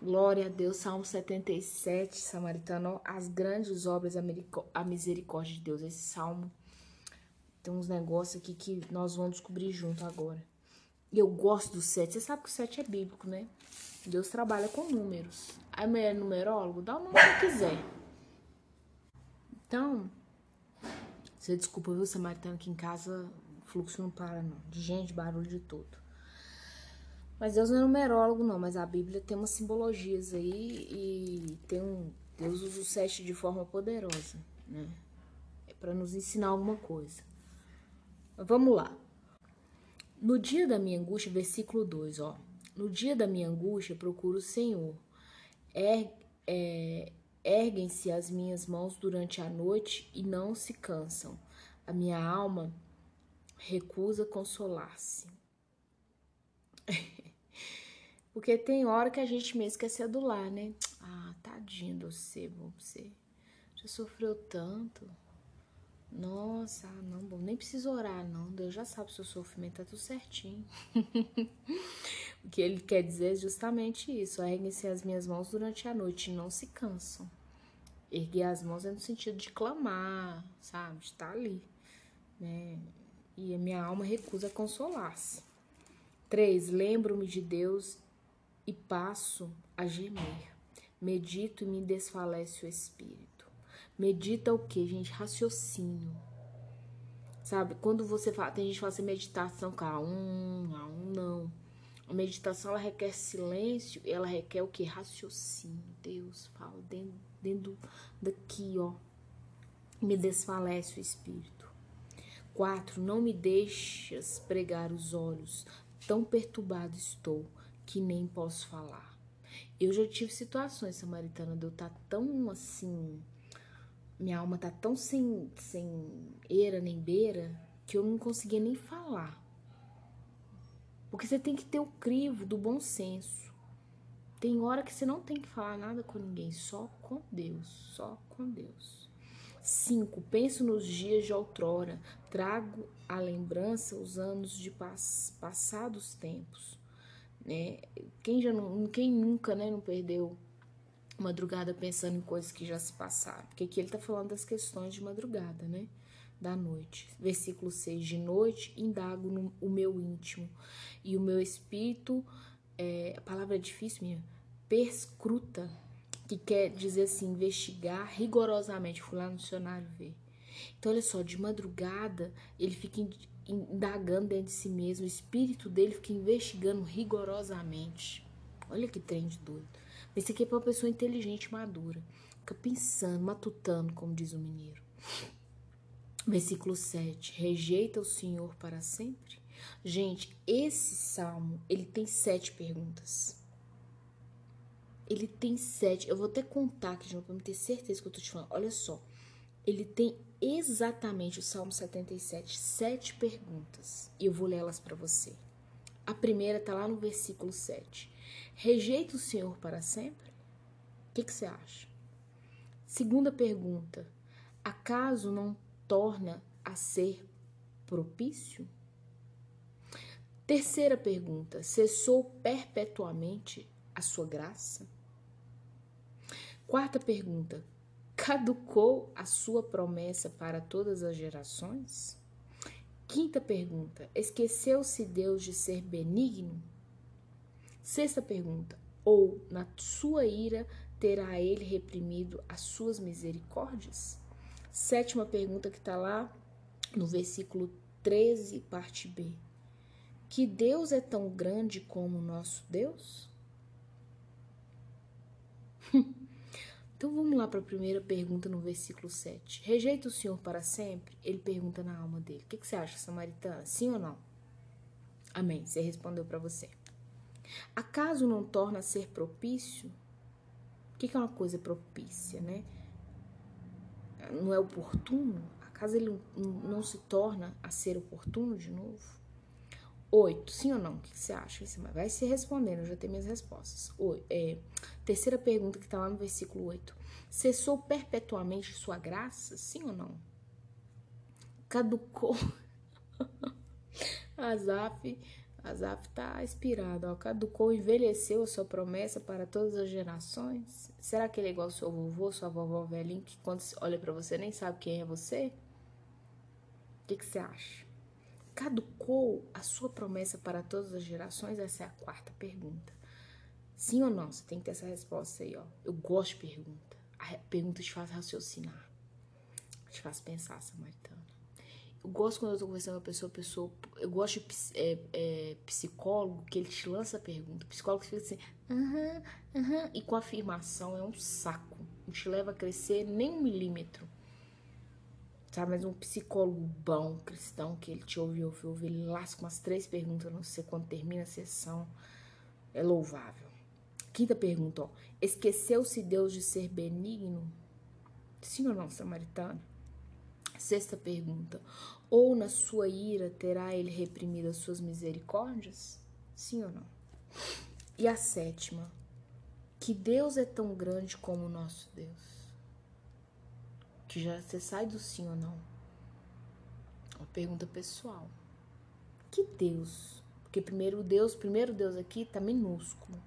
Glória a Deus, Salmo 77, Samaritano, as grandes obras, a misericórdia de Deus. Esse salmo tem uns negócios aqui que nós vamos descobrir junto agora. E eu gosto do 7. Você sabe que o 7 é bíblico, né? Deus trabalha com números. A mulher é numerólogo, dá o número que quiser. Então, você desculpa, viu, Samaritano, aqui em casa o fluxo não para, não. De gente, barulho de tudo. Mas Deus não é numerólogo, não, mas a Bíblia tem umas simbologias aí e tem um. Deus usa o sete de forma poderosa, né? É para nos ensinar alguma coisa. Vamos lá. No dia da minha angústia, versículo 2, ó. No dia da minha angústia, procuro o Senhor. Er, é, Erguem-se as minhas mãos durante a noite e não se cansam. A minha alma recusa consolar-se. Porque tem hora que a gente mesmo quer se adular, né? Ah, tadinho de você, você. Já sofreu tanto. Nossa, não, bom, nem precisa orar, não. Deus já sabe o seu sofrimento, tá tudo certinho. o que ele quer dizer é justamente isso. Erguem-se as minhas mãos durante a noite não se cansam. Erguer as mãos é no sentido de clamar, sabe? De estar ali. Né? E a minha alma recusa consolar-se. Três, lembro-me de Deus e passo a gemer. Medito e me desfalece o espírito. Medita o que, gente? Raciocínio. Sabe? Quando você fala, tem gente que fala assim, meditação, cara, um, um, não. A meditação ela requer silêncio ela requer o que? Raciocínio. Deus fala dentro, dentro daqui, ó. Me desfalece o espírito. Quatro, não me deixas pregar os olhos, tão perturbado estou que nem posso falar. Eu já tive situações, Samaritana, de eu estar tá tão assim. Minha alma tá tão sem, sem eira nem beira que eu não conseguia nem falar. Porque você tem que ter o crivo do bom senso. Tem hora que você não tem que falar nada com ninguém, só com Deus, só com Deus. 5. Penso nos dias de outrora, trago à lembrança os anos de pass passados tempos né? Quem já não, quem nunca, né, não perdeu madrugada pensando em coisas que já se passaram? Porque aqui ele tá falando das questões de madrugada, né? Da noite. Versículo 6: De noite indago no, o meu íntimo e o meu espírito, é, a palavra é difícil minha, perscruta, que quer dizer assim, investigar rigorosamente. Fui lá no dicionário ver. Então, olha só, de madrugada ele fica indagando dentro de si mesmo, o espírito dele fica investigando rigorosamente. Olha que trem de doido. Mas isso aqui é para uma pessoa inteligente, madura. Fica pensando, matutando, como diz o mineiro. Versículo 7. Rejeita o Senhor para sempre? Gente, esse salmo, ele tem sete perguntas. Ele tem sete. Eu vou até contar aqui pra me ter certeza que eu tô te falando. Olha só. Ele tem exatamente o Salmo 77, sete perguntas. E eu vou lê-las para você. A primeira está lá no versículo 7. Rejeita o Senhor para sempre? O que, que você acha? Segunda pergunta: acaso não torna a ser propício? Terceira pergunta: cessou perpetuamente a sua graça? Quarta pergunta: Caducou a sua promessa para todas as gerações? Quinta pergunta: Esqueceu-se Deus de ser benigno? Sexta pergunta: Ou na sua ira terá ele reprimido as suas misericórdias? Sétima pergunta que está lá no versículo 13, parte B. Que Deus é tão grande como o nosso Deus? Então vamos lá para a primeira pergunta no versículo 7. Rejeita o Senhor para sempre? Ele pergunta na alma dele. O que, que você acha, samaritana? Sim ou não? Amém. Você respondeu para você. Acaso não torna a ser propício? O que, que é uma coisa propícia, né? Não é oportuno? Acaso ele não se torna a ser oportuno de novo? Oito, sim ou não? O que você acha? Vai se respondendo, eu já tenho minhas respostas. Oito, é, terceira pergunta que está lá no versículo 8. Cessou perpetuamente sua graça? Sim ou não? Caducou. Azaf, Azaf tá inspirado, ó. Caducou, envelheceu a sua promessa para todas as gerações? Será que ele é igual ao seu vovô, sua vovó velhinha, que quando olha para você nem sabe quem é você? O que, que você acha? Caducou a sua promessa para todas as gerações? Essa é a quarta pergunta. Sim ou não? Você tem que ter essa resposta aí, ó. Eu gosto de pergunta. A pergunta te faz raciocinar. Te faz pensar, Samaritana. Eu gosto quando eu tô conversando com a pessoa, pessoa eu gosto de é, é, psicólogo que ele te lança a pergunta. Psicólogo que fica assim, aham, uh aham, e com afirmação é um saco. Não te leva a crescer nem um milímetro. Sabe, mas um psicólogo bom, cristão, que ele te ouve, ouve, ouve, ele lasca umas três perguntas, não sei quando termina a sessão. É louvável. Quinta pergunta, ó. Esqueceu-se Deus de ser benigno? Sim ou não, samaritano? Sexta pergunta. Ou na sua ira terá ele reprimido as suas misericórdias? Sim ou não? E a sétima. Que Deus é tão grande como o nosso Deus? Que já você sai do sim ou não? Uma pergunta pessoal. Que Deus? Porque primeiro Deus, primeiro Deus aqui tá minúsculo.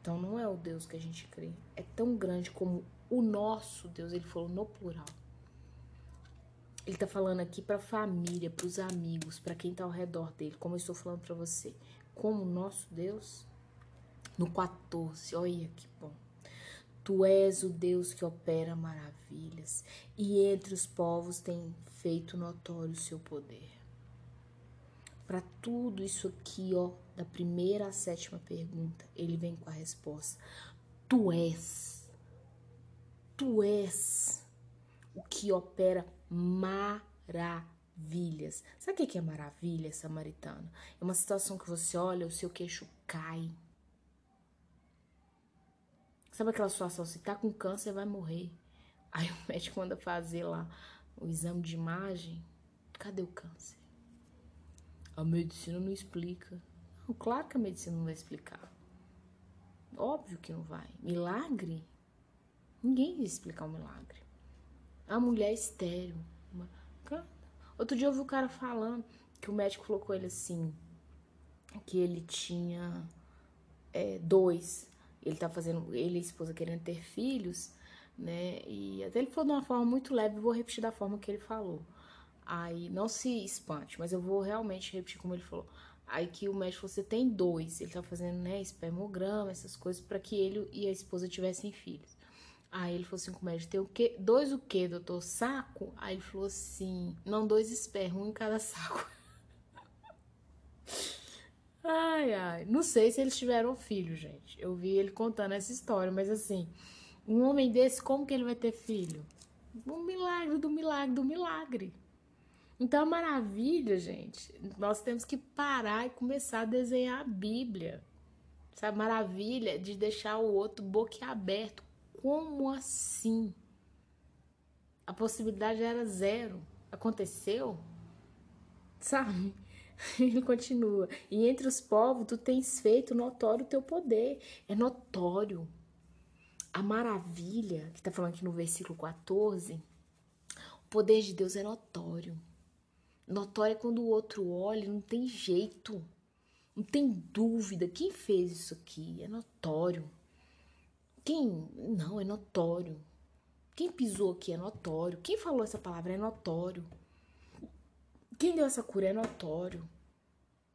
Então não é o Deus que a gente crê. É tão grande como o nosso Deus. Ele falou no plural. Ele tá falando aqui para família, para os amigos, para quem tá ao redor dele, como eu estou falando para você. Como o nosso Deus. No 14, olha que bom. Tu és o Deus que opera maravilhas, e entre os povos tem feito notório o seu poder. Para tudo isso aqui, ó, da primeira à sétima pergunta, ele vem com a resposta: Tu és, tu és o que opera maravilhas. Sabe o que é maravilha, samaritano? É uma situação que você olha, o seu queixo cai. Sabe aquela situação, se tá com câncer, vai morrer. Aí o médico manda fazer lá o exame de imagem. Cadê o câncer? A medicina não explica. Não, claro que a medicina não vai explicar. Óbvio que não vai. Milagre? Ninguém vai explicar um milagre. A mulher estéreo. Outro dia eu vi o cara falando que o médico falou com ele assim: que ele tinha é, dois. Ele tá fazendo, ele e a esposa querendo ter filhos, né? E até ele falou de uma forma muito leve, vou repetir da forma que ele falou. Aí, não se espante, mas eu vou realmente repetir como ele falou. Aí que o médico você tem dois, ele tá fazendo, né, espermograma, essas coisas, para que ele e a esposa tivessem filhos. Aí ele falou assim com o médico, tem o quê? Dois o quê, doutor? Saco? Aí ele falou assim, não, dois espermos, um em cada saco. Ai, ai. Não sei se eles tiveram filho, gente. Eu vi ele contando essa história, mas assim, um homem desse, como que ele vai ter filho? Um milagre do milagre do milagre. Então, a maravilha, gente, nós temos que parar e começar a desenhar a Bíblia. Essa maravilha de deixar o outro boquiaberto. Como assim? A possibilidade era zero. Aconteceu? Sabe? Ele continua. E entre os povos tu tens feito notório o teu poder. É notório. A maravilha, que está falando aqui no versículo 14, o poder de Deus é notório. Notório é quando o outro olha, não tem jeito, não tem dúvida. Quem fez isso aqui? É notório. Quem? Não, é notório. Quem pisou aqui é notório. Quem falou essa palavra é notório. Quem deu essa cura é notório.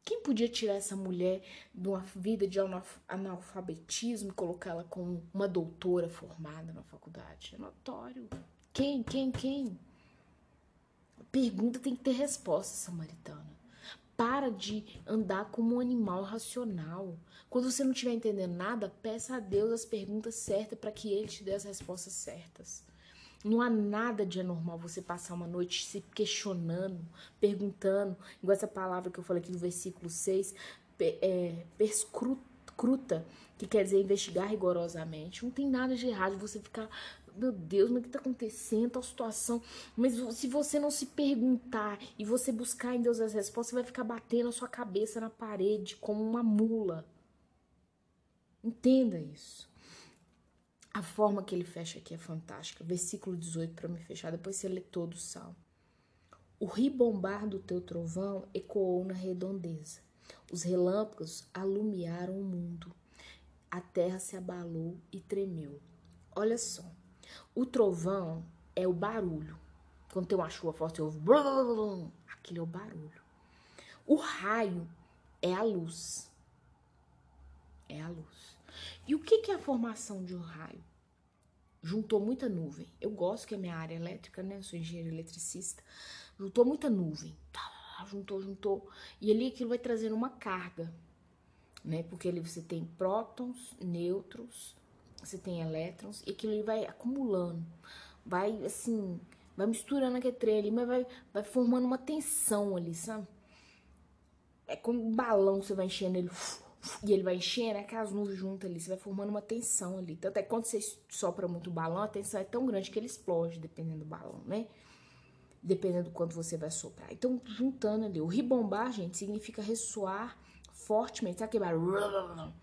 Quem podia tirar essa mulher de uma vida de analfabetismo e colocar ela como uma doutora formada na faculdade? É notório. Quem, quem, quem? Pergunta tem que ter resposta, samaritana. Para de andar como um animal racional. Quando você não estiver entendendo nada, peça a Deus as perguntas certas para que Ele te dê as respostas certas. Não há nada de anormal você passar uma noite se questionando, perguntando, igual essa palavra que eu falei aqui no versículo 6, é, perscruta, que quer dizer investigar rigorosamente. Não tem nada de errado você ficar meu Deus, mas o que está acontecendo? Tal situação. Mas se você não se perguntar e você buscar em Deus as respostas, você vai ficar batendo a sua cabeça na parede como uma mula. Entenda isso. A forma que ele fecha aqui é fantástica. Versículo 18 para me fechar, depois você lê todo o salmo. O ribombar do teu trovão ecoou na redondeza. Os relâmpagos alumiaram o mundo. A terra se abalou e tremeu. Olha só. O trovão é o barulho. Quando tem uma chuva forte, eu ouvo. Aquele é o barulho. O raio é a luz. É a luz. E o que é a formação de um raio? Juntou muita nuvem. Eu gosto que é minha área elétrica, né? Sou engenheiro eletricista. Juntou muita nuvem. Tá, juntou, juntou. E ali aquilo vai trazendo uma carga, né? Porque ali você tem prótons, nêutrons, você tem elétrons, e aquilo ali vai acumulando. Vai assim, vai misturando aquele trem ali, mas vai, vai formando uma tensão ali, sabe? É como um balão, você vai enchendo ele e ele vai enchendo, aquelas nuvens juntas ali, você vai formando uma tensão ali. Tanto é que quando você sopra muito o balão, a tensão é tão grande que ele explode, dependendo do balão, né? Dependendo do quanto você vai soprar. Então, juntando ali. O ribombar, gente, significa ressoar fortemente. Sabe que barulho?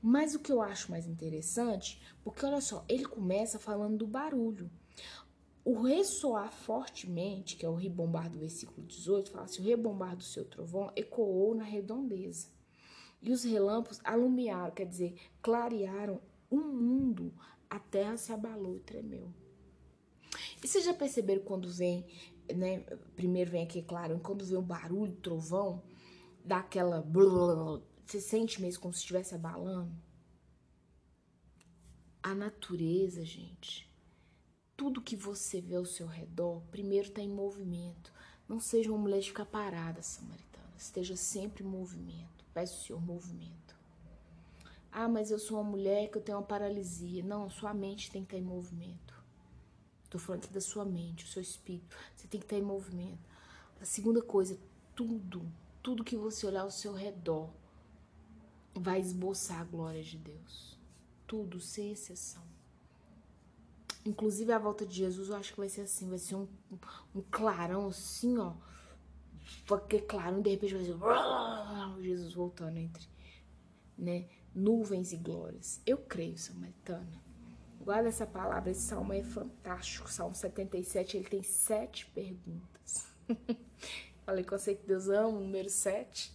Mas o que eu acho mais interessante, porque olha só, ele começa falando do barulho. O ressoar fortemente, que é o ribombar do versículo 18, fala assim: o rebombar do seu trovão ecoou na redondeza. E os relâmpagos alumiaram, quer dizer, clarearam o mundo, a terra se abalou e tremeu. E vocês já perceberam quando vem, né? Primeiro vem aqui, claro, quando vem o barulho, trovão, dá aquela. você sente mesmo como se estivesse abalando? A natureza, gente. Tudo que você vê ao seu redor, primeiro está em movimento. Não seja uma mulher de ficar parada, samaritana. Esteja sempre em movimento. Peço ao Senhor movimento. Ah, mas eu sou uma mulher que eu tenho uma paralisia. Não, sua mente tem que estar em movimento. Estou falando aqui da sua mente, o seu espírito. Você tem que estar em movimento. A segunda coisa, tudo, tudo que você olhar ao seu redor vai esboçar a glória de Deus. Tudo, sem exceção. Inclusive a volta de Jesus, eu acho que vai ser assim, vai ser um, um clarão assim, ó porque, claro, de repente vai ser Jesus voltando entre né, nuvens e glórias. Eu creio, Samaritana. Guarda essa palavra, esse salmo é fantástico. Salmo 77, ele tem sete perguntas. Falei que eu sei que Deus ama, número sete.